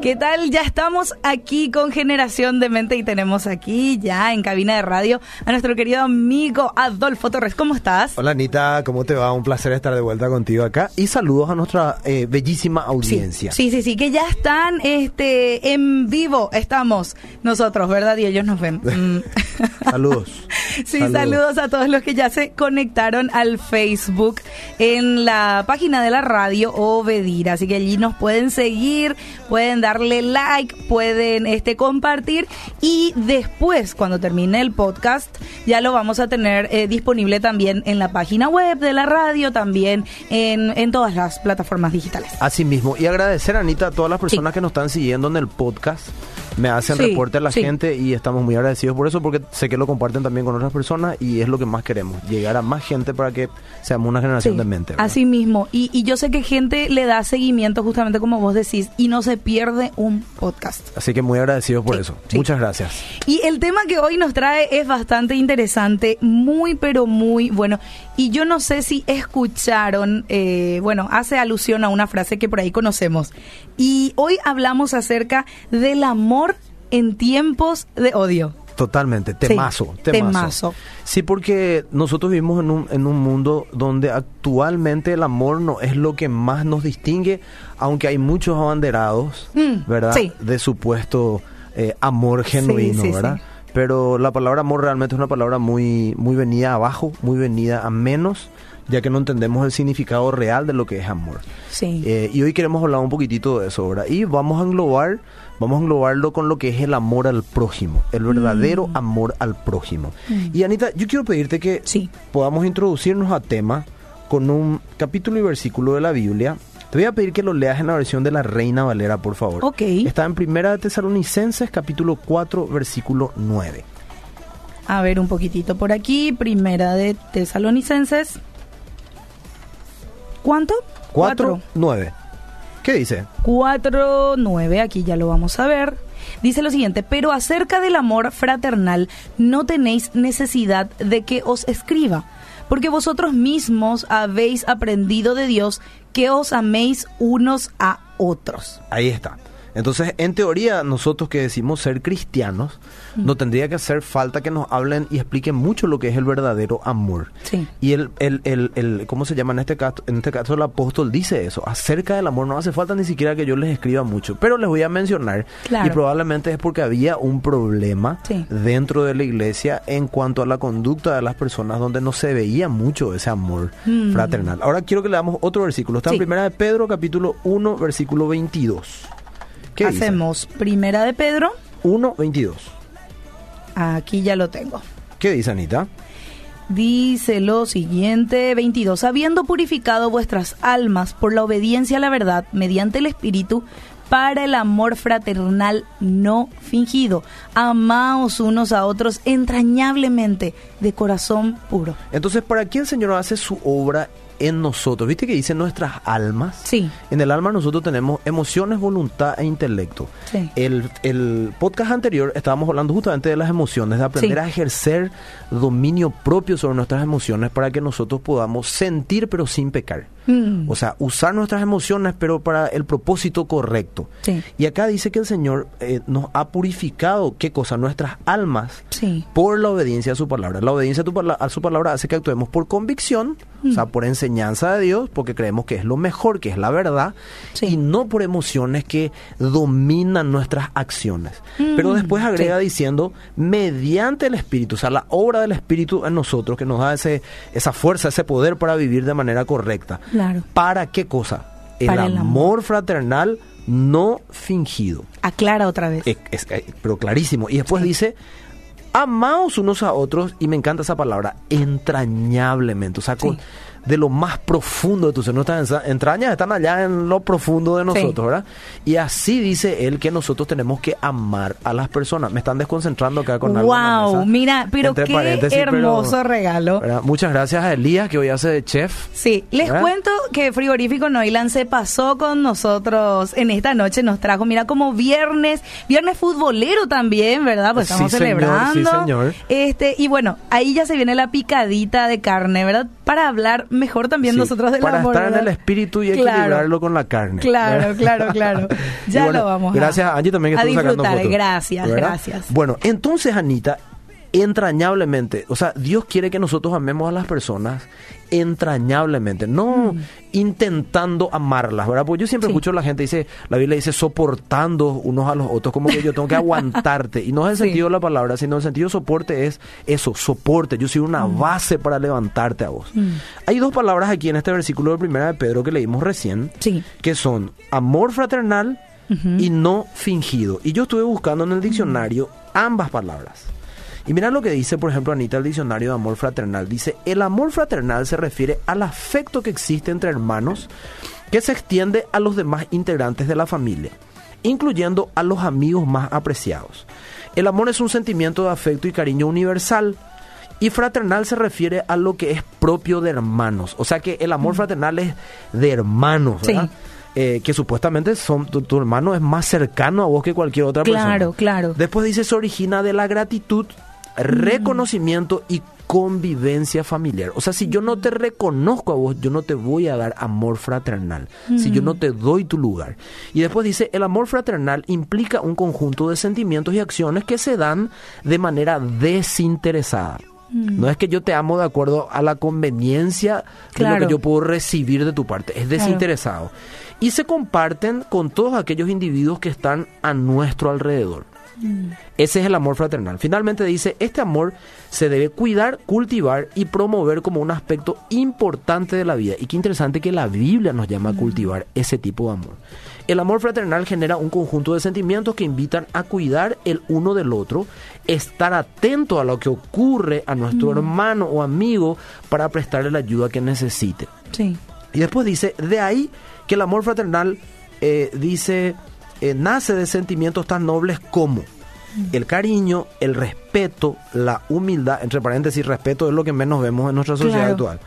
¿Qué tal? Ya estamos aquí con Generación de Mente y tenemos aquí ya en cabina de radio a nuestro querido amigo Adolfo Torres. ¿Cómo estás? Hola Anita, ¿cómo te va? Un placer estar de vuelta contigo acá y saludos a nuestra eh, bellísima audiencia. Sí, sí, sí, que ya están este, en vivo. Estamos nosotros, ¿verdad? Y ellos nos ven. Mm. Saludos. sí, saludos. a todos los que ya se conectaron al Facebook en la página de la radio Obedir. Así que allí nos pueden seguir, pueden dar darle like, pueden este, compartir y después, cuando termine el podcast, ya lo vamos a tener eh, disponible también en la página web de la radio, también en, en todas las plataformas digitales. Así mismo. Y agradecer, Anita, a todas las personas que nos están siguiendo en el podcast me hacen reporte a la gente y estamos muy agradecidos por eso porque sé que lo comparten también con otras personas y es lo que más queremos, llegar a más gente para que seamos una generación de mente. Así mismo, y, y yo sé que gente le da seguimiento justamente como vos decís y no se pierde un podcast. Así que muy agradecidos por eso. Muchas gracias. Y el tema que hoy nos trae es bastante interesante, muy pero muy bueno. Y yo no sé si escucharon, eh, bueno, hace alusión a una frase que por ahí conocemos. Y hoy hablamos acerca del amor en tiempos de odio. Totalmente, temazo, temazo. Sí, porque nosotros vivimos en un, en un mundo donde actualmente el amor no es lo que más nos distingue, aunque hay muchos abanderados, mm, ¿verdad? De supuesto eh, amor genuino, ¿verdad? Pero la palabra amor realmente es una palabra muy, muy venida abajo, muy venida a menos ya que no entendemos el significado real de lo que es amor. Sí. Eh, y hoy queremos hablar un poquitito de eso, ahora Y vamos a englobar, vamos a englobarlo con lo que es el amor al prójimo, el verdadero mm. amor al prójimo. Mm. Y Anita, yo quiero pedirte que podamos introducirnos a tema con un capítulo y versículo de la Biblia. Te voy a pedir que lo leas en la versión de la Reina Valera, por favor. Ok. Está en Primera de Tesalonicenses, capítulo 4, versículo 9. A ver, un poquitito por aquí. Primera de Tesalonicenses, ¿Cuánto? 4, 9. ¿Qué dice? 4, 9, aquí ya lo vamos a ver. Dice lo siguiente, pero acerca del amor fraternal no tenéis necesidad de que os escriba, porque vosotros mismos habéis aprendido de Dios que os améis unos a otros. Ahí está. Entonces, en teoría, nosotros que decimos ser cristianos, no tendría que hacer falta que nos hablen y expliquen mucho lo que es el verdadero amor. Sí. Y el, el, el, el, ¿cómo se llama en este caso? En este caso el apóstol dice eso, acerca del amor no hace falta ni siquiera que yo les escriba mucho, pero les voy a mencionar y probablemente es porque había un problema dentro de la iglesia en cuanto a la conducta de las personas donde no se veía mucho ese amor mm. fraternal. Ahora quiero que leamos otro versículo, está en primera de Pedro capítulo 1 versículo 22. Hacemos Primera de Pedro. 1.22. Aquí ya lo tengo. ¿Qué dice Anita? Dice lo siguiente, 22. Habiendo purificado vuestras almas por la obediencia a la verdad mediante el Espíritu, para el amor fraternal no fingido. Amaos unos a otros entrañablemente, de corazón puro. Entonces, ¿para qué el Señor hace su obra en nosotros. ¿Viste que dice nuestras almas? Sí. En el alma nosotros tenemos emociones, voluntad e intelecto. Sí. El, el podcast anterior estábamos hablando justamente de las emociones, de aprender a ejercer dominio propio sobre nuestras emociones para que nosotros podamos sentir pero sin pecar. Mm. O sea, usar nuestras emociones, pero para el propósito correcto. Y acá dice que el Señor eh, nos ha purificado, ¿qué cosa? Nuestras almas por la obediencia a su palabra. La obediencia a, tu, a su palabra hace que actuemos por convicción, o sea, mm. por enseñanza de Dios, porque creemos que es lo mejor, que es la verdad, y no por emociones que dominan nuestras acciones. Pero mm, después agrega diciendo, mediante el Espíritu, o sea, la obra del Espíritu en nosotros, que nos da ese, esa fuerza, ese poder para vivir de manera correcta. ¿Para qué cosa? El, amor, fraternal no fingido. Aclara otra vez. pero clarísimo. Y después dice, amaos unos a otros, y me encanta esa palabra, entrañablemente. O sea, con, de lo más profundo de tu ser. Nuestras entrañas están allá en lo profundo de nosotros, ¿verdad? Y así dice él que nosotros tenemos que amar a las personas. Me están desconcentrando acá con algo. ¡Wow! Mira, pero qué hermoso regalo. Muchas gracias a Elías, que hoy hace de chef. Sí, les cuento que Frigorífico Noilan se pasó con nosotros en esta noche. Nos trajo, mira, como viernes, viernes futbolero también, ¿verdad? Pues estamos celebrando. sí, señor. Este, y bueno, ahí ya se viene la picadita de carne, ¿verdad? Para hablar mejor también nosotros del para amor. Para estar en el espíritu y equilibrarlo con la carne. Claro, claro, claro. Ya lo vamos gracias a Angie también que estuvo sacando fotos. Gracias, gracias. Bueno, entonces Anita, entrañablemente. O sea, Dios quiere que nosotros amemos a las personas entrañablemente, no mm. intentando amarlas, ¿verdad? Porque yo siempre escucho a la gente dice, la Biblia dice soportando unos a los otros, como que yo tengo que aguantarte. Y no es el sentido de la palabra, sino el sentido de soporte es eso, soporte. Yo soy una mm. base para levantarte a vos. Mm. Hay dos palabras aquí en este versículo de primera de Pedro que leímos recién, que son amor fraternal y no fingido. Y yo estuve buscando en el diccionario ambas palabras. Y mira lo que dice, por ejemplo, Anita, el diccionario de amor fraternal. Dice, el amor fraternal se refiere al afecto que existe entre hermanos que se extiende a los demás integrantes de la familia, incluyendo a los amigos más apreciados. El amor es un sentimiento de afecto y cariño universal. Y fraternal se refiere a lo que es propio de hermanos. O sea que el amor mm. fraternal es de hermanos, ¿verdad? Eh, que supuestamente son tu, hermano es más cercano a vos que cualquier otra persona. Claro, claro. Después dice se origina de la gratitud reconocimiento y convivencia familiar. O sea, si yo no te reconozco a vos, yo no te voy a dar amor fraternal. Si yo no te doy tu lugar. Y después dice, el amor fraternal implica un conjunto de sentimientos y acciones que se dan de manera desinteresada. No es que yo te amo de acuerdo a la conveniencia de lo que yo puedo recibir de tu parte, es desinteresado. Y se comparten con todos aquellos individuos que están a nuestro alrededor. Ese es el amor fraternal. Finalmente dice, este amor se debe cuidar, cultivar y promover como un aspecto importante de la vida. Y qué interesante que la Biblia nos llama a cultivar ese tipo de amor. El amor fraternal genera un conjunto de sentimientos que invitan a cuidar el uno del otro, estar atento a lo que ocurre a nuestro hermano o amigo para prestarle la ayuda que necesite. Y después dice, de ahí que el amor fraternal eh, dice eh, nace de sentimientos tan nobles como el cariño, el respeto, la humildad, entre paréntesis, respeto es lo que menos vemos en nuestra sociedad actual.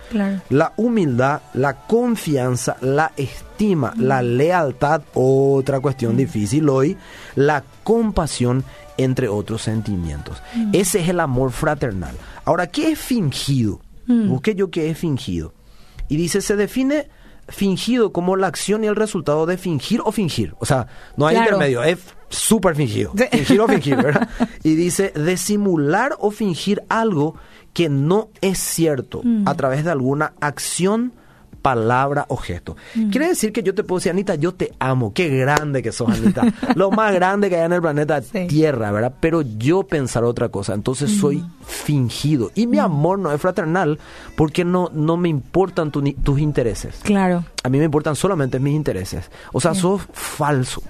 La humildad, la confianza, la estima, la lealtad, otra cuestión difícil hoy, la compasión, entre otros sentimientos. Ese es el amor fraternal. Ahora, ¿qué es fingido? Busqué yo qué es fingido. Y dice, se define fingido como la acción y el resultado de fingir o fingir. O sea, no hay intermedio, es súper fingido. Fingir o fingir, ¿verdad? Y dice, de simular o fingir algo que no es cierto mm. a través de alguna acción palabra o gesto. Mm. Quiere decir que yo te puedo decir, Anita, yo te amo, qué grande que sos, Anita. Lo más grande que hay en el planeta Tierra, ¿verdad? Pero yo pensar otra cosa, entonces soy mm. fingido. Y mi mm. amor no es fraternal porque no, no me importan tus intereses. Claro. A mí me importan solamente mis intereses. O sea, sos falso.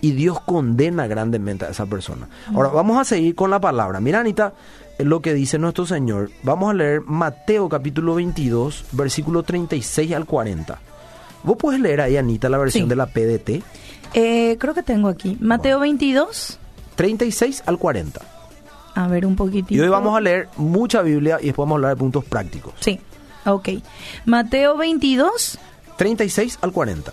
Y Dios condena grandemente a esa persona. Ahora, vamos a seguir con la palabra. Mira, Anita, lo que dice nuestro Señor. Vamos a leer Mateo capítulo 22, versículo 36 al 40. ¿Vos puedes leer ahí, Anita, la versión de la PDT? Eh, creo que tengo aquí. Mateo 22. 36 al 40. A ver, un poquitito. Y hoy vamos a leer mucha Biblia y después vamos a hablar de puntos prácticos. Sí, ok. Mateo 22. 36 al 40.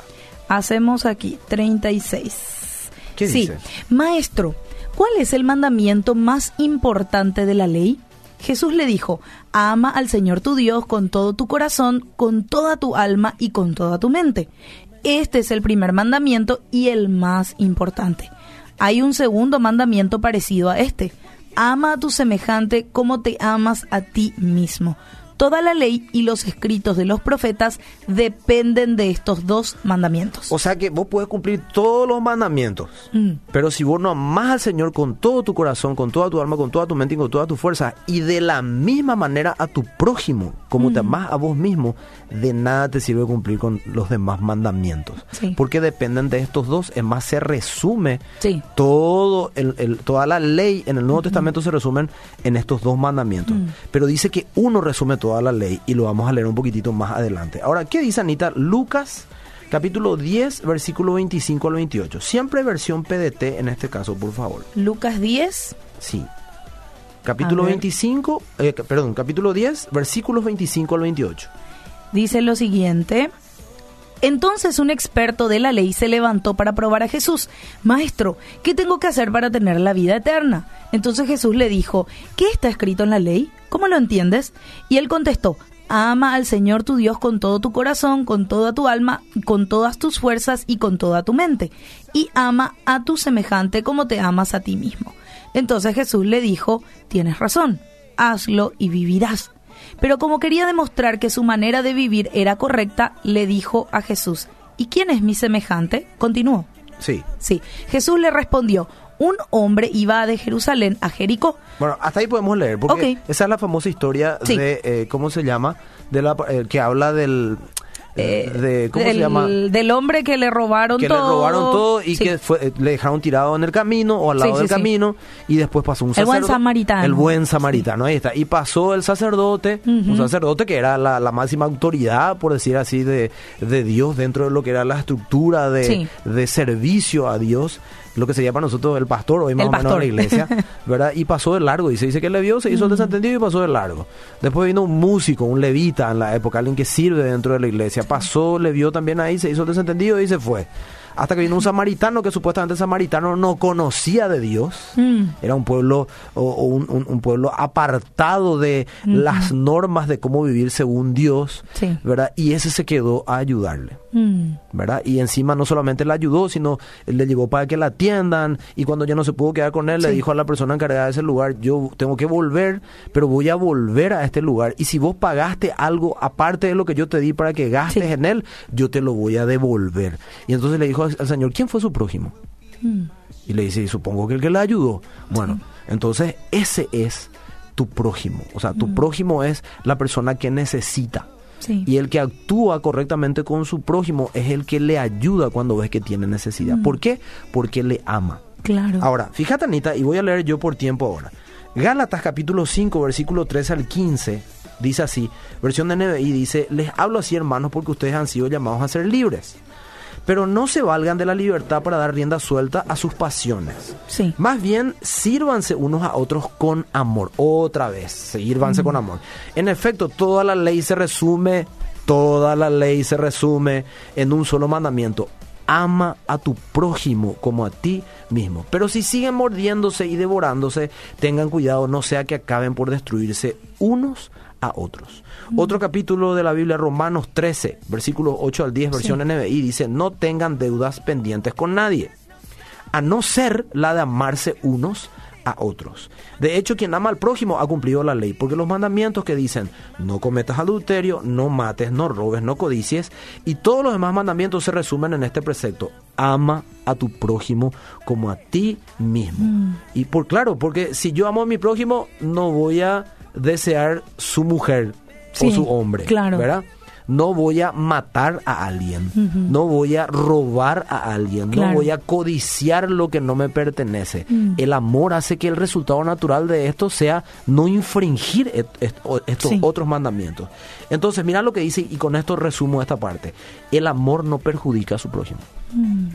Hacemos aquí 36. ¿Qué dice? Maestro, ¿cuál es el mandamiento más importante de la ley? Jesús le dijo, ama al Señor tu Dios con todo tu corazón, con toda tu alma y con toda tu mente. Este es el primer mandamiento y el más importante. Hay un segundo mandamiento parecido a este. Ama a tu semejante como te amas a ti mismo. Toda la ley y los escritos de los profetas dependen de estos dos mandamientos. O sea que vos puedes cumplir todos los mandamientos, mm. pero si vos no amás al Señor con todo tu corazón, con toda tu alma, con toda tu mente y con toda tu fuerza, y de la misma manera a tu prójimo, como te mm. amás a vos mismo, de nada te sirve cumplir con los demás mandamientos. Porque dependen de estos dos. Es más, se resume todo el, toda la ley en el Nuevo Testamento se resumen en estos dos mandamientos. Mm. Pero dice que uno resume todo toda la ley y lo vamos a leer un poquitito más adelante. Ahora, ¿qué dice Anita? Lucas capítulo 10, versículo 25 al 28. Siempre versión PDT en este caso, por favor. Lucas 10. Sí. Capítulo 25, eh, perdón, capítulo 10, versículos 25 al 28. Dice lo siguiente. Entonces un experto de la ley se levantó para probar a Jesús. Maestro, ¿qué tengo que hacer para tener la vida eterna? Entonces Jesús le dijo, ¿qué está escrito en la ley? ¿Cómo lo entiendes? Y él contestó, ama al Señor tu Dios con todo tu corazón, con toda tu alma, con todas tus fuerzas y con toda tu mente. Y ama a tu semejante como te amas a ti mismo. Entonces Jesús le dijo, tienes razón, hazlo y vivirás. Pero como quería demostrar que su manera de vivir era correcta, le dijo a Jesús, ¿y quién es mi semejante? Continuó. Sí. Sí. Jesús le respondió, un hombre iba de Jerusalén a Jericó. Bueno, hasta ahí podemos leer, porque esa es la famosa historia de, eh, ¿cómo se llama? De la, eh, que habla del, eh, de, ¿cómo se llama? Del hombre que le robaron todo. Que le robaron todo y que fue, le dejaron tirado en el camino o al lado del camino y después pasó un sacerdote. El buen samaritano. El buen samaritano, ahí está. Y pasó el sacerdote, un sacerdote que era la, máxima autoridad, por decir así, de, de, Dios dentro de lo que era la estructura de, de servicio a Dios lo que sería para nosotros el pastor, hoy más o menos en la iglesia, ¿verdad? Y pasó de largo, y se dice que le vio, se hizo el desentendido y pasó de largo. Después vino un músico, un levita en la época, alguien que sirve dentro de la iglesia, pasó, le vio también ahí, se hizo el desentendido y se fue hasta que vino un samaritano que supuestamente el samaritano no conocía de Dios. Mm. Era un pueblo o, un, pueblo apartado de las normas de cómo vivir según Dios, ¿verdad? Y ese se quedó a ayudarle. Mm. ¿verdad? Y encima no solamente le ayudó, sino le llevó para que la atiendan y cuando ya no se pudo quedar con él, le dijo a la persona encargada de ese lugar, yo tengo que volver, pero voy a volver a este lugar y si vos pagaste algo aparte de lo que yo te di para que gastes en él, yo te lo voy a devolver. Y entonces le dijo al Señor, ¿quién fue su prójimo? Mm. Y le dice, supongo que el que le ayudó. Bueno, entonces ese es tu prójimo. O sea, tu mm. prójimo es la persona que necesita. Y el que actúa correctamente con su prójimo es el que le ayuda cuando ves que tiene necesidad. Mm. ¿Por qué? Porque le ama. Claro. Ahora, fíjate Anita, y voy a leer yo por tiempo ahora. Gálatas capítulo 5, versículo 13 al 15, dice así, versión de NBI dice, les hablo así hermanos porque ustedes han sido llamados a ser libres pero no se valgan de la libertad para dar rienda suelta a sus pasiones. Sí. Más bien, sírvanse unos a otros con amor. Otra vez, sírvanse con amor. En efecto, toda la ley se resume, toda la ley se resume en un solo mandamiento. Ama a tu prójimo como a ti mismo. Pero si siguen mordiéndose y devorándose, tengan cuidado, no sea que acaben por destruirse unos a otros. Otro capítulo de la Biblia, Romanos 13, versículos 8 al 10, versión NBI, dice, no tengan deudas pendientes con nadie, a no ser la de amarse unos a otros. De hecho, quien ama al prójimo ha cumplido la ley, porque los mandamientos que dicen no cometas adulterio, no mates, no robes, no codicies, y todos los demás mandamientos se resumen en este precepto, ama a tu prójimo como a ti mismo. Mm. Y por claro, porque si yo amo a mi prójimo, no voy a desear su mujer o su hombre, claro. ¿verdad? No voy a matar a alguien, no voy a robar a alguien, no voy a codiciar lo que no me pertenece. Mm. El amor hace que el resultado natural de esto sea no infringir estos otros mandamientos. Entonces, mira lo que dice y con esto resumo esta parte. El amor no perjudica a su prójimo. Mm.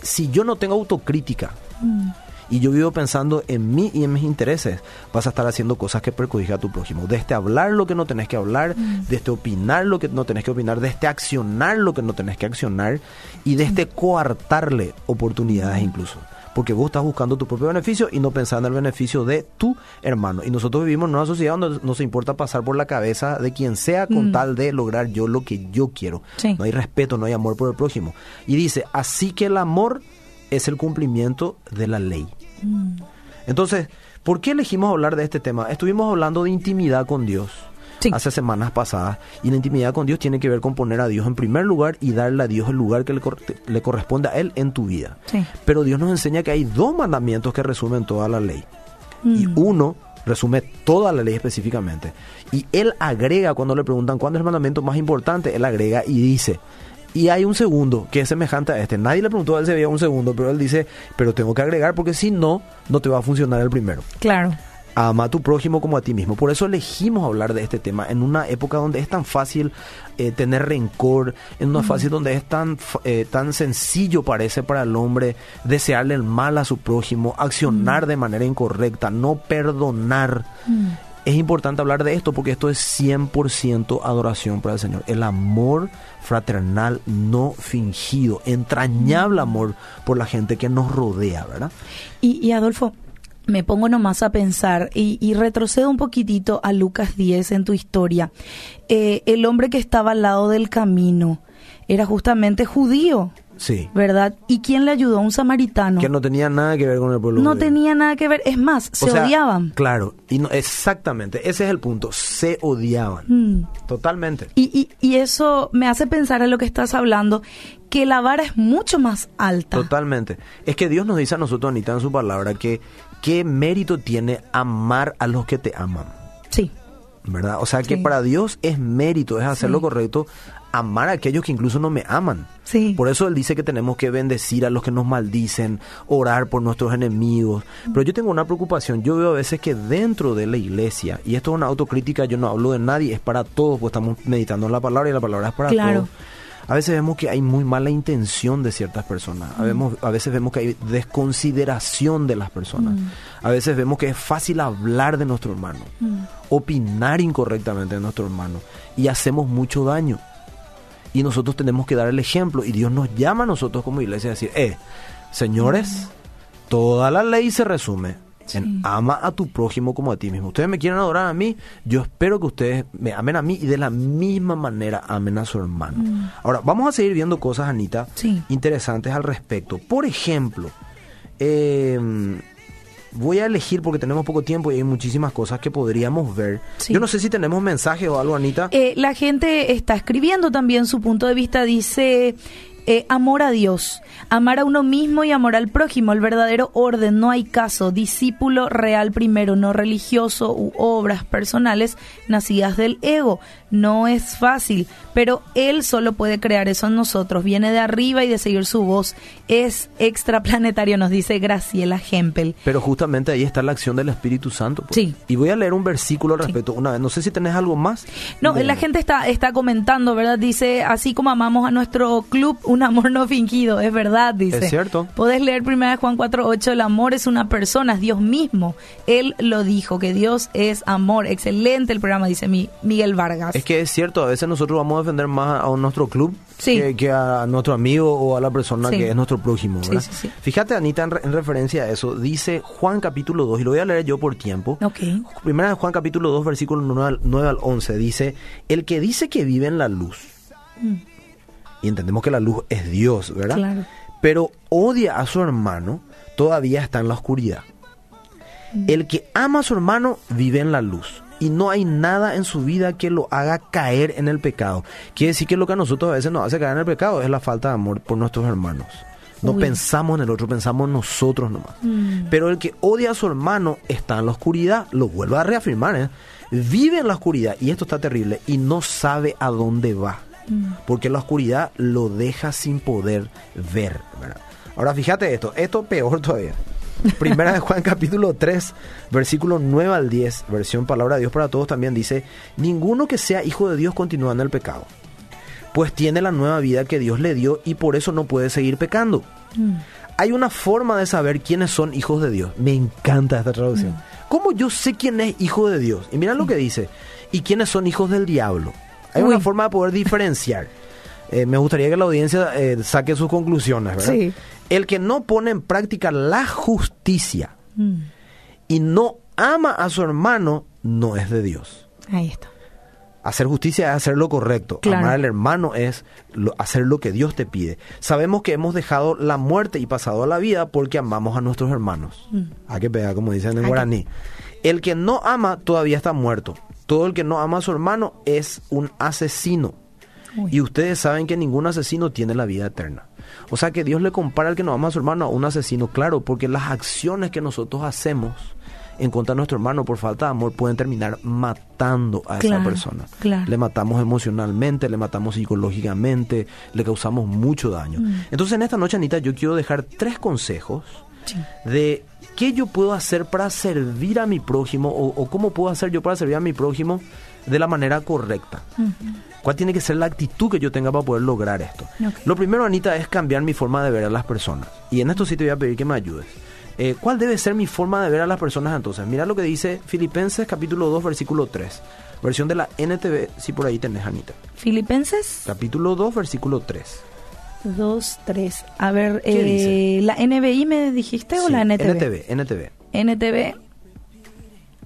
Si yo no tengo autocrítica, mm y yo vivo pensando en mí y en mis intereses, vas a estar haciendo cosas que perjudican a tu prójimo. Desde hablar lo que no tenés que hablar, mm. desde opinar lo que no tenés que opinar, desde accionar lo que no tenés que accionar y desde coartarle oportunidades incluso porque vos estás buscando tu propio beneficio y no pensando en el beneficio de tu hermano. Y nosotros vivimos en una sociedad donde nos importa pasar por la cabeza de quien sea con mm. tal de lograr yo lo que yo quiero. No hay respeto, no hay amor por el prójimo. Y dice, así que el amor es el cumplimiento de la ley. Mm. Entonces, ¿por qué elegimos hablar de este tema? Estuvimos hablando de intimidad con Dios. hace semanas pasadas. Y la intimidad con Dios tiene que ver con poner a Dios en primer lugar y darle a Dios el lugar que le, corresponde a Él en tu vida. Pero Dios nos enseña que hay dos mandamientos que resumen toda la ley. Y mm. uno resume toda la ley específicamente. Y Él agrega, cuando le preguntan cuándo es el mandamiento más importante, Él agrega y dice, y hay un segundo que es semejante a este. Nadie le preguntó a él si había un segundo, pero él dice, pero tengo que agregar porque si no, no te va a funcionar el primero. Claro. Ama a tu prójimo como a ti mismo. Por eso elegimos hablar de este tema en una época donde es tan fácil eh, tener rencor, en una fase donde es tan, eh, tan sencillo parece para el hombre desearle el mal a su prójimo, accionar de manera incorrecta, no perdonar. Es importante hablar de esto porque esto es 100% adoración para el Señor. El amor fraternal no fingido, entrañable amor por la gente que nos rodea, ¿verdad? Y, Adolfo, me pongo nomás a pensar y, retrocedo un poquitito a Lucas 10 en tu historia. Eh, el hombre que estaba al lado del camino era justamente judío. Sí. ¿Verdad? ¿Y quién le ayudó? Un samaritano. Que no tenía nada que ver con el pueblo. No tenía nada que ver. Es más, se odiaban. Claro, y no, exactamente. Ese es el punto. Se odiaban. Mm. Totalmente. Y, y, y eso me hace pensar en lo que estás hablando, que la vara es mucho más alta. Totalmente. Es que Dios nos dice a nosotros, Anita, en su palabra, que qué mérito tiene amar a los que te aman. ¿Verdad? O sea que para Dios es mérito, es hacer lo correcto, amar a aquellos que incluso no me aman. Sí. Por eso Él dice que tenemos que bendecir a los que nos maldicen, orar por nuestros enemigos. Pero yo tengo una preocupación, yo veo a veces que dentro de la iglesia, y esto es una autocrítica, yo no hablo de nadie, es para todos, pues estamos meditando en la palabra y la palabra es para todos a veces vemos que hay muy mala intención de ciertas personas. A, veces vemos que hay desconsideración de las personas. Mm. A veces vemos que es fácil hablar de nuestro hermano, mm. opinar incorrectamente de nuestro hermano y hacemos mucho daño. Y nosotros tenemos que dar el ejemplo y Dios nos llama a nosotros como iglesia a decir, eh, señores, mm. toda la ley se resume ama a tu prójimo como a ti mismo. Ustedes me quieren adorar a mí, yo espero que ustedes me amen a mí y de la misma manera amen a su hermano. Mm. Ahora, vamos a seguir viendo cosas, Anita, interesantes al respecto. Por ejemplo, em, voy a elegir porque tenemos poco tiempo y hay muchísimas cosas que podríamos ver. Yo no sé si tenemos mensaje o algo, Anita. Eh, la gente está escribiendo también su punto de vista. Dice eh, amor a Dios, amar a uno mismo y amor al prójimo, el verdadero orden, no hay caso, discípulo real primero, no religioso u obras personales nacidas del ego. No es fácil, pero Él solo puede crear eso en nosotros, viene de arriba y de seguir su voz. Es extraplanetario, nos dice Graciela Hempel. Pero justamente ahí está la acción del Espíritu Santo. Pues. Sí. Y voy a leer un versículo al respecto una vez. No sé si tenés algo más. No, la gente está, está comentando, ¿verdad? Dice, así como amamos a nuestro club, un amor no fingido, es verdad, dice. Es cierto. Podés leer 1 Juan 4.8, el amor es una persona, es Dios mismo. Él lo dijo, que Dios es amor. Excelente el programa, dice Miguel Vargas. Es que es cierto, a veces nosotros vamos a defender más a nuestro club que, a nuestro amigo o a la persona que es nuestro prójimo. Fíjate, Anita, en, referencia a eso, dice Juan capítulo 2, y lo voy a leer yo por tiempo. Okay. Primera Juan capítulo 2, versículo 9 al, 11, dice, el que dice que vive en la luz. Mm y entendemos que la luz es Dios, ¿verdad? Pero odia a su hermano, todavía está en la oscuridad. Mm. El que ama a su hermano vive en la luz y no hay nada en su vida que lo haga caer en el pecado. Quiere decir que lo que a nosotros a veces nos hace caer en el pecado es la falta de amor por nuestros hermanos. No pensamos en el otro, pensamos en nosotros nomás. Mm. Pero el que odia a su hermano está en la oscuridad, lo vuelvo a reafirmar, ¿eh? vive en la oscuridad, y esto está terrible, y no sabe a dónde va. Mm. porque la oscuridad lo deja sin poder ver. Ahora fíjate esto, esto peor todavía. Primera de Juan capítulo 3, versículo 9 al 10, versión palabra de Dios para todos también dice, ninguno que sea hijo de Dios continúa en el pecado, pues tiene la nueva vida que Dios le dio y por eso no puede seguir pecando. Mm. Hay una forma de saber quiénes son hijos de Dios. Me encanta esta traducción. Mm. ¿Cómo yo sé quién es hijo de Dios? Y mira lo que dice, y quiénes son hijos del diablo. Hay una forma de poder diferenciar. Eh, me gustaría que la audiencia eh, saque sus conclusiones, ¿verdad? Sí. El que no pone en práctica la justicia mm. y no ama a su hermano no es de Dios. Ahí está. Hacer justicia es hacer lo correcto. Amar al hermano es hacer lo que Dios te pide. Sabemos que hemos dejado la muerte y pasado a la vida porque amamos a nuestros hermanos. Mm. A que pega, como dicen en guaraní. El que no ama todavía está muerto. Todo el que no ama a su hermano es un asesino. Y ustedes saben que ningún asesino tiene la vida eterna. O sea que Dios le compara al que no ama a su hermano a un asesino, claro, porque las acciones que nosotros hacemos en contra de nuestro hermano por falta de amor pueden terminar matando a esa persona. Le matamos emocionalmente, le matamos psicológicamente, le causamos mucho daño. Mm. Entonces en esta noche, Anita, yo quiero dejar tres consejos de qué yo puedo hacer para servir a mi prójimo o, cómo puedo hacer yo para servir a mi prójimo de la manera correcta. ¿Cuál tiene que ser la actitud que yo tenga para poder lograr esto? Lo primero, Anita, es cambiar mi forma de ver a las personas. Y en esto sí te voy a pedir que me ayudes. Eh, ¿Cuál debe ser mi forma de ver a las personas entonces? Mira lo que dice Filipenses capítulo 2, versículo 3. Versión de la NTV, si por ahí tenés, Anita. Filipenses. Capítulo 2, versículo 3. 2, 3. A ver, eh, ¿la NBI me dijiste o la NTV? NTV, NTV. NTV.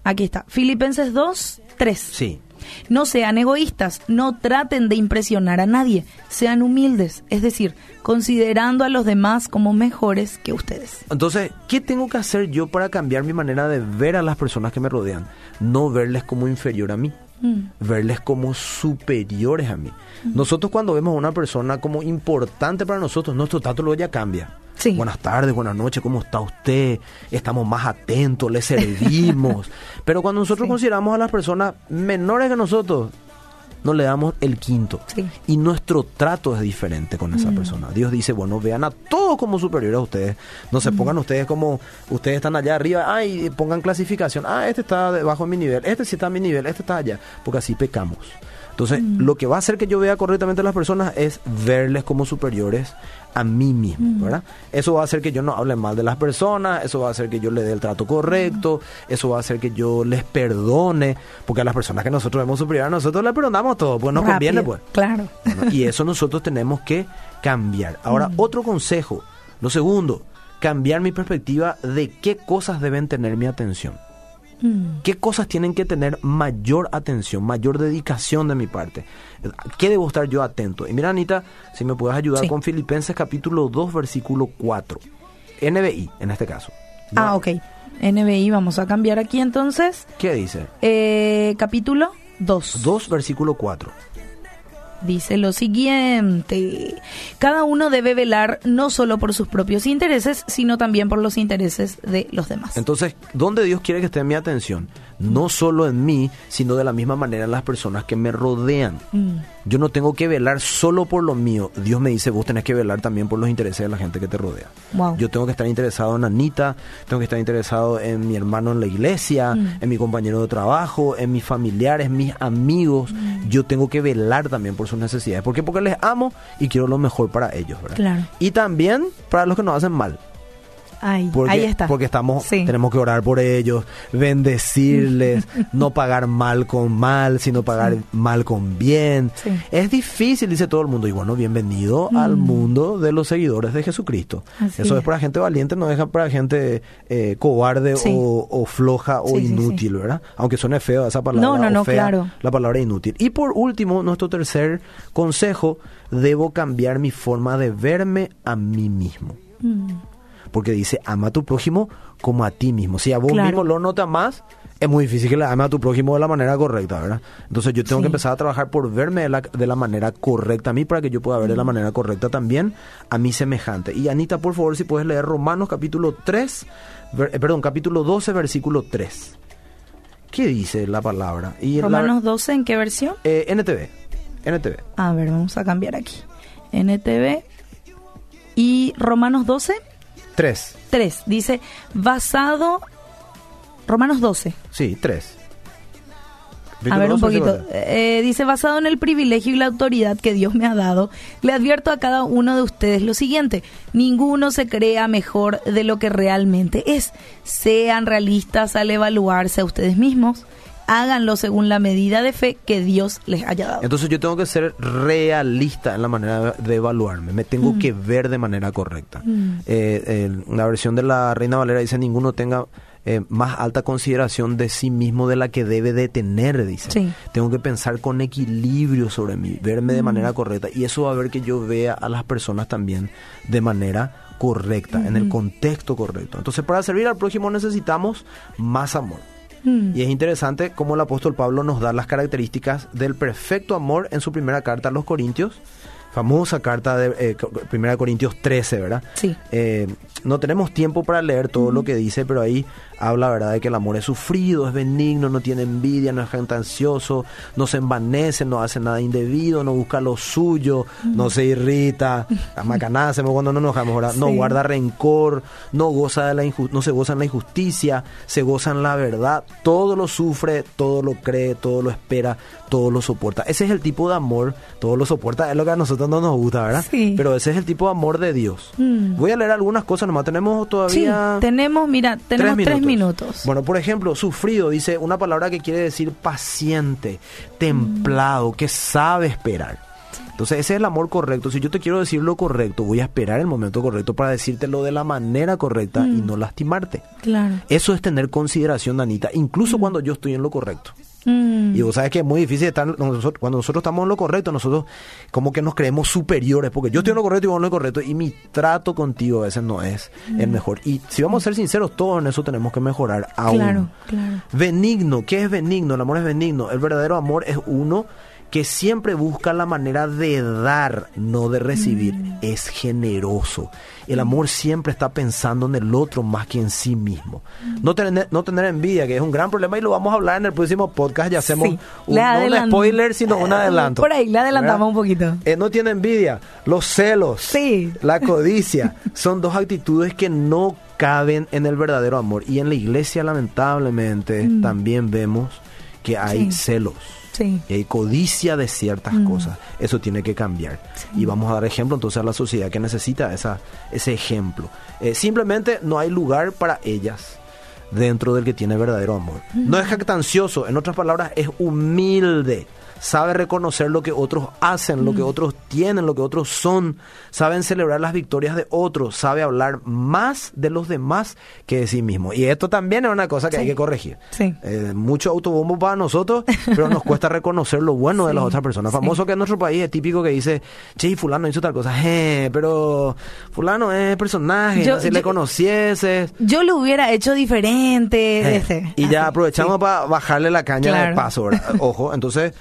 Aquí está. Filipenses 2, 3. Sí. No sean egoístas, no traten de impresionar a nadie, sean humildes, es decir, considerando a los demás como mejores que ustedes. Entonces, ¿qué tengo que hacer yo para cambiar mi manera de ver a las personas que me rodean? No verles como inferior a mí, mm. verles como superiores a mí. Mm. Nosotros cuando vemos a una persona como importante para nosotros, nuestro trato luego ya cambia. Buenas tardes, buenas noches, ¿cómo está usted? Estamos más atentos, le servimos. Pero cuando nosotros consideramos a las personas menores que nosotros, no le damos el quinto. Y nuestro trato es diferente con esa mm. persona. Dios dice, bueno, vean a todos como superiores a ustedes. No se mm. pongan ustedes como, ustedes están allá arriba, ay, pongan clasificación. Ah, este está debajo de mi nivel, este sí está a mi nivel, este está allá. Porque así pecamos. Entonces, mm. lo que va a hacer que yo vea correctamente a las personas es verles como superiores a mí mismo, mm. ¿verdad? Eso va a hacer que yo no hable mal de las personas, eso va a hacer que yo le dé el trato correcto, mm. eso va a hacer que yo les perdone, porque a las personas que nosotros vemos superiores, nosotros les perdonamos todo, pues nos conviene, pues. Claro. y eso nosotros tenemos que cambiar. Ahora, otro consejo, lo segundo, cambiar mi perspectiva de qué cosas deben tener mi atención. Mm. ¿Qué cosas tienen que tener mayor atención, mayor dedicación de mi parte? ¿Qué debo estar yo atento? Y mira, Anita, si me puedes ayudar con Filipenses capítulo 2, versículo 4. NBI, en este caso. Ah, ok. NBI, vamos a cambiar aquí entonces. ¿Qué dice? Eh, capítulo 2. 2, versículo 4 dice lo siguiente. Cada uno debe velar no solo por sus propios intereses, sino también por los intereses de los demás. Entonces, ¿dónde Dios quiere que esté mi atención? no solo en mí, sino de la misma manera en las personas que me rodean. Mm. Yo no tengo que velar solo por lo mío. Dios me dice, vos tenés que velar también por los intereses de la gente que te rodea. Yo tengo que estar interesado en Anita, tengo que estar interesado en mi hermano en la iglesia, mm. en mi compañero de trabajo, en mis familiares, mis amigos. Mm. Yo tengo que velar también por sus necesidades. ¿Por qué? Porque les amo y quiero lo mejor para ellos. Y también para los que nos hacen mal porque, ahí está. Porque estamos, tenemos que orar por ellos, bendecirles, no pagar mal con mal, sino pagar mal con bien. Es difícil, dice todo el mundo. Y bueno, bienvenido mm. al mundo de los seguidores de Jesucristo. Eso es. para gente valiente, no es para gente eh, cobarde o, floja o inútil, ¿verdad? Aunque suene feo esa palabra. No, no, no, claro. La palabra inútil. Y por último, nuestro tercer consejo, debo cambiar mi forma de verme a mí mismo. Mm porque dice ama a tu prójimo como a ti mismo. Si a vos mismo lo notas más, es muy difícil que le ame a tu prójimo de la manera correcta, ¿verdad? Entonces yo tengo que empezar a trabajar por verme de la, de la, manera correcta a mí para que yo pueda ver de la manera correcta también a mi semejante. Y Anita, por favor, si puedes leer Romanos capítulo 3, eh, perdón, capítulo 12, versículo 3. ¿Qué dice la palabra? Y Romanos 12, ¿en qué versión? Eh, NTV. NTV. A ver, vamos a cambiar aquí. NTV. ¿Y Romanos 12? Tres. Tres. Dice, basado... Romanos 12. Sí, tres. A ver un poquito. Eh, dice, basado en el privilegio y la autoridad que Dios me ha dado, le advierto a cada uno de ustedes lo siguiente, ninguno se crea mejor de lo que realmente es. Sean realistas al evaluarse a ustedes mismos háganlo según la medida de fe que Dios les haya dado. Entonces yo tengo que ser realista en la manera de evaluarme, me tengo mm. que ver de manera correcta. Mm. Eh, la versión de la Reina Valera dice, ninguno tenga eh, más alta consideración de sí mismo de la que debe de tener, dice. Tengo que pensar con equilibrio sobre mí, verme de mm. manera correcta. Y eso va a ver que yo vea a las personas también de manera correcta, en el contexto correcto. Entonces, para servir al prójimo necesitamos más amor. Mm. Y es interesante cómo el apóstol Pablo nos da las características del perfecto amor en su primera carta a los Corintios famosa carta de eh, 1 Corintios 13, ¿verdad? Sí. Eh, no tenemos tiempo para leer todo lo que dice, pero ahí habla, ¿verdad?, de que el amor es sufrido, es benigno, no tiene envidia, no es ansioso, no se envanece, no hace nada indebido, no busca lo suyo, no se irrita, macanada hacemos cuando no nos enojamos, no guarda rencor, no goza de la no se goza en la injusticia, se goza en la verdad, todo lo sufre, todo lo cree, todo lo espera, todo lo soporta. Ese es el tipo de amor, todo lo soporta, es lo que a nosotros no nos gusta, ¿verdad? Sí. Pero ese es el tipo de amor de Dios. Mm. Voy a leer algunas cosas, nomás tenemos todavía... Sí, tenemos, mira, tenemos tres minutos. Bueno, por ejemplo, sufrido dice una palabra que quiere decir paciente, templado, que sabe esperar. Entonces ese es el amor correcto. Si yo te quiero decir lo correcto, voy a esperar el momento correcto para decírtelo de la manera correcta y no lastimarte. Claro. Eso es tener consideración, Danita, incluso cuando yo estoy en lo correcto. Y vos sabes que es muy difícil estar, cuando nosotros estamos en lo correcto, nosotros como que nos creemos superiores, porque yo estoy en lo correcto y vos en lo correcto, y mi trato contigo a veces no es el mejor. Y si vamos a ser sinceros, todos en eso tenemos que mejorar aún. Claro, claro. Benigno, ¿qué es benigno? El amor es benigno. El verdadero amor es uno que siempre busca la manera de dar, no de recibir. Mm. Es generoso. El amor siempre está pensando en el otro más que en sí mismo. Mm. No tener, no tener envidia, que es un gran problema y lo vamos a hablar en el próximo podcast. Ya hacemos un, no un spoiler, sino un adelanto. Por ahí, le adelantamos un poquito. Eh, no tiene envidia. Los celos, sí. la codicia, son dos actitudes que no caben en el verdadero amor. Y en la iglesia, lamentablemente, mm. también vemos que hay celos y hay codicia de ciertas mm. cosas. Eso tiene que cambiar. Y vamos a dar ejemplo entonces a la sociedad que necesita esa, ese ejemplo. Eh, simplemente no hay lugar para ellas dentro del que tiene verdadero amor. No es jactancioso, en otras palabras, es humilde sabe reconocer lo que otros hacen, lo que mm. otros tienen, lo que otros son, saben celebrar las victorias de otros, sabe hablar más de los demás que de sí mismo. Y esto también es una cosa que hay que corregir. Eh, mucho autobombo para nosotros, pero nos cuesta reconocer lo bueno de las otras personas. Famoso que en nuestro país es típico que dice, che, fulano hizo tal cosa, eh, pero fulano es personaje, si le conocieses. Yo lo hubiera hecho diferente. Este, y ya aprovechamos para bajarle la caña de paso, Ojo, entonces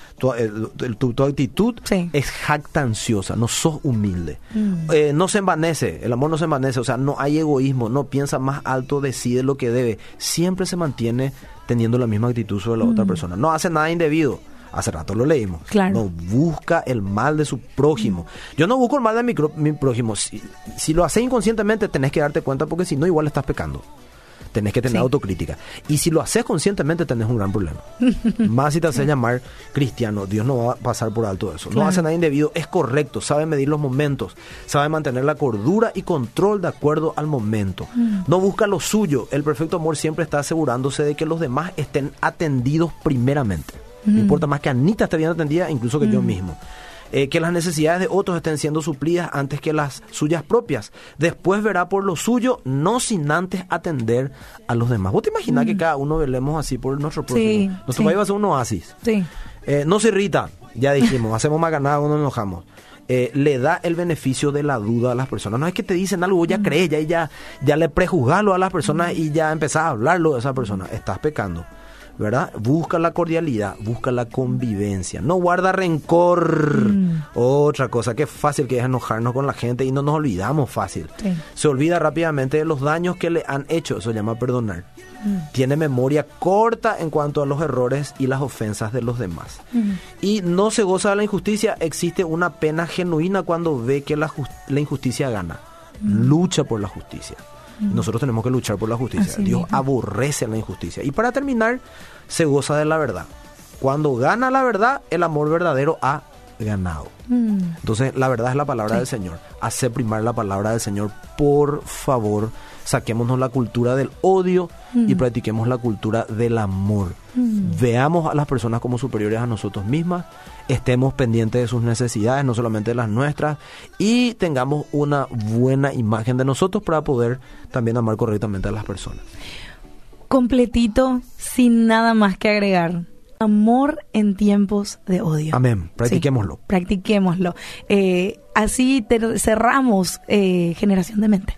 tu, tu, actitud es jactanciosa, no sos humilde. Mm. Eh, no se envanece, el amor no se envanece, o sea, no hay egoísmo, no piensa más alto decide lo que debe. Siempre se mantiene teniendo la misma actitud sobre la otra mm. persona. No hace nada indebido. Hace rato lo leímos. No busca el mal de su prójimo. Yo no busco el mal de mi, mi prójimo. Si, si lo haces inconscientemente, tenés que darte cuenta porque si no, igual estás pecando tenés que tener autocrítica. Y si lo haces conscientemente, tenés un gran problema. Más si te haces llamar cristiano, Dios no va a pasar por alto eso. No hace nada indebido, es correcto, sabe medir los momentos, sabe mantener la cordura y control de acuerdo al momento. Mm. No busca lo suyo, el perfecto amor siempre está asegurándose de que los demás estén atendidos primeramente. No mm. importa más que Anita esté bien atendida, incluso que yo mm. mismo. Eh, que las necesidades de otros estén siendo suplidas antes que las suyas propias. Después verá por lo suyo, no sin antes atender a los demás. ¿Vos te imaginas que mm. cada uno velemos así por nuestro prójimo? Sí, Nuestro país va a ser un oasis. Sí. Eh, no se irrita, ya dijimos, hacemos más ganada cuando nos enojamos. Eh, le da el beneficio de la duda a las personas. No es que te dicen algo, ya mm. crees, ya, ya, ya le prejuzgalo a las personas y ya empezás a hablarlo de esa persona. Estás pecando. ¿Verdad? Busca la cordialidad, busca la convivencia, no guarda rencor. Mm. Otra cosa que fácil que es enojarnos con la gente y no nos olvidamos fácil. Se olvida rápidamente de los daños que le han hecho, eso se llama perdonar. Mm. Tiene memoria corta en cuanto a los errores y las ofensas de los demás. Mm. Y no se goza de la injusticia, existe una pena genuina cuando ve que la, la injusticia gana. Lucha por la justicia. Nosotros tenemos que luchar por la justicia. Dios aborrece la injusticia. Y para terminar, se goza de la verdad. Cuando gana la verdad, el amor verdadero ha ganado. Mm. Entonces, la verdad es la palabra del Señor. Hace primar la palabra del Señor. Por favor, saquémonos la cultura del odio y mm. practiquemos la cultura del amor. Mm. Veamos a las personas como superiores a nosotros mismas, estemos pendientes de sus necesidades, no solamente de las nuestras, y tengamos una buena imagen de nosotros para poder también amar correctamente a las personas. Completito, sin nada más que agregar amor en tiempos de odio. Amén. Practiquémoslo. practiquémoslo. Eh, así cerramos eh, Generación de Mente.